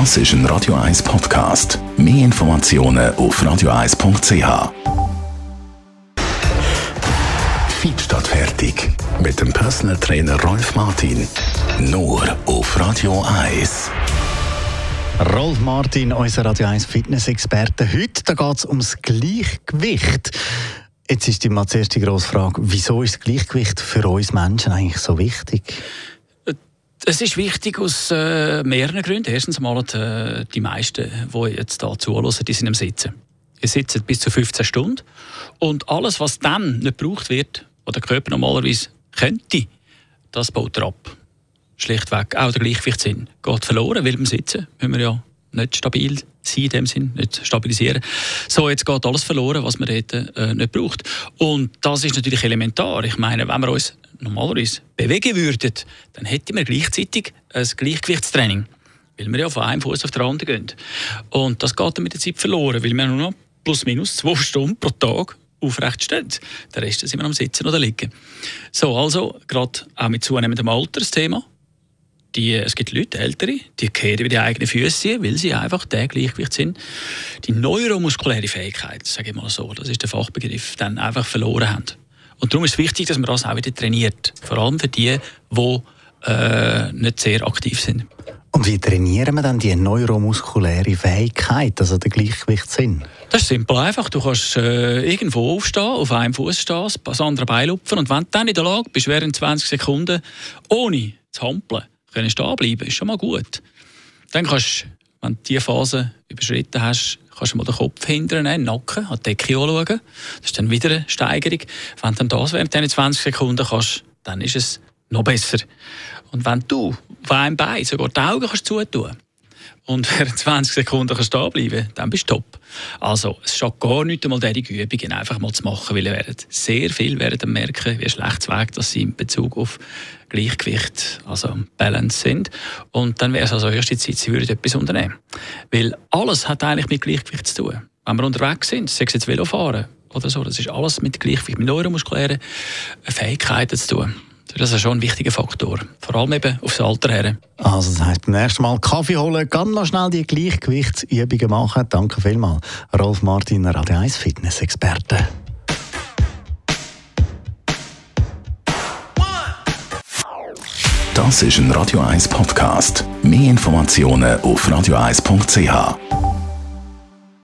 Das ist ein Radio 1 Podcast. Mehr Informationen auf radio1.ch. Feed statt fertig. Mit dem Personal Trainer Rolf Martin. Nur auf Radio 1. Rolf Martin, unser Radio 1 Fitness-Experte. Heute geht es ums Gleichgewicht. Jetzt ist die mal zuerst die grosse Frage, wieso ist das Gleichgewicht für uns Menschen eigentlich so wichtig? Es ist wichtig aus äh, mehreren Gründen. Erstens mal, die, äh, die meisten, die jetzt hier zuhören, die sind am Sitzen. Sie sitzen bis zu 15 Stunden. Und alles, was dann nicht gebraucht wird, was der Körper normalerweise könnte, das baut er ab. Schlichtweg. Auch der Gleichgewichtssinn geht verloren, weil beim Sitzen müssen wir ja nicht stabil sein, in dem Sinn, nicht stabilisieren. So, jetzt geht alles verloren, was man dort äh, nicht braucht. Und das ist natürlich elementar. Ich meine, wenn wir uns normalerweise bewegen würden, dann hätten wir gleichzeitig ein Gleichgewichtstraining. Weil wir ja von einem Fuß auf den anderen gehen. Und das geht dann mit der Zeit verloren, weil wir nur noch plus minus zwei Stunden pro Tag aufrecht stehen. Der Rest sind wir am Sitzen oder Liegen. So, also, gerade auch mit zunehmendem Alter das Thema die, es gibt Leute, Ältere, die kehren über die eigenen Füße, weil sie einfach der Gleichgewicht sind. Die neuromuskuläre Fähigkeit, sage ich mal so, das ist der Fachbegriff, dann einfach verloren haben. Und darum ist es wichtig, dass man das auch wieder trainiert. Vor allem für die, die äh, nicht sehr aktiv sind. Und wie trainieren wir dann die neuromuskuläre Fähigkeit, also den Gleichgewichtssinn? Das ist simpel einfach. Du kannst äh, irgendwo aufstehen, auf einem Fuß stehen, das andere Bein lupfen und wenn du dann in der Lage bist, während 20 Sekunden ohne zu hampeln, können stehen bleiben, ist schon mal gut. Dann kannst wenn du diese Phase überschritten hast, kannst du mal den Kopf hindern, den Nacken, an die Decke anschauen. Das ist dann wieder eine Steigerung. Wenn dann das während diesen 20 Sekunden kannst, dann ist es noch besser. Und wenn du auf einem Bein sogar die Augen kannst zutun und während 20 Sekunden kannst stehen bleiben, dann bist du top. Also, es schadet gar nicht einmal diese Übungen einfach mal zu machen, weil ihr werdet sehr viel werden merken, wie schlecht Weg dass sie in Bezug auf Gleichgewicht, also Balance sind. Und dann wäre es also erste Zeit, sie würden etwas unternehmen. Weil alles hat eigentlich mit Gleichgewicht zu tun. Wenn wir unterwegs sind, sei es jetzt Velofahren oder so, das ist alles mit Gleichgewicht, mit neuromuskulären Fähigkeiten zu tun. Das ist schon ein wichtiger Faktor. Vor allem eben aufs Alter her. Also das heisst, beim nächsten Mal Kaffee holen, ganz noch schnell die Gleichgewichtsübungen machen. Danke vielmals. Rolf Martin, Radio 1 Fitness-Experte. Das ist ein Radio 1 Podcast. Mehr Informationen auf radio1.ch.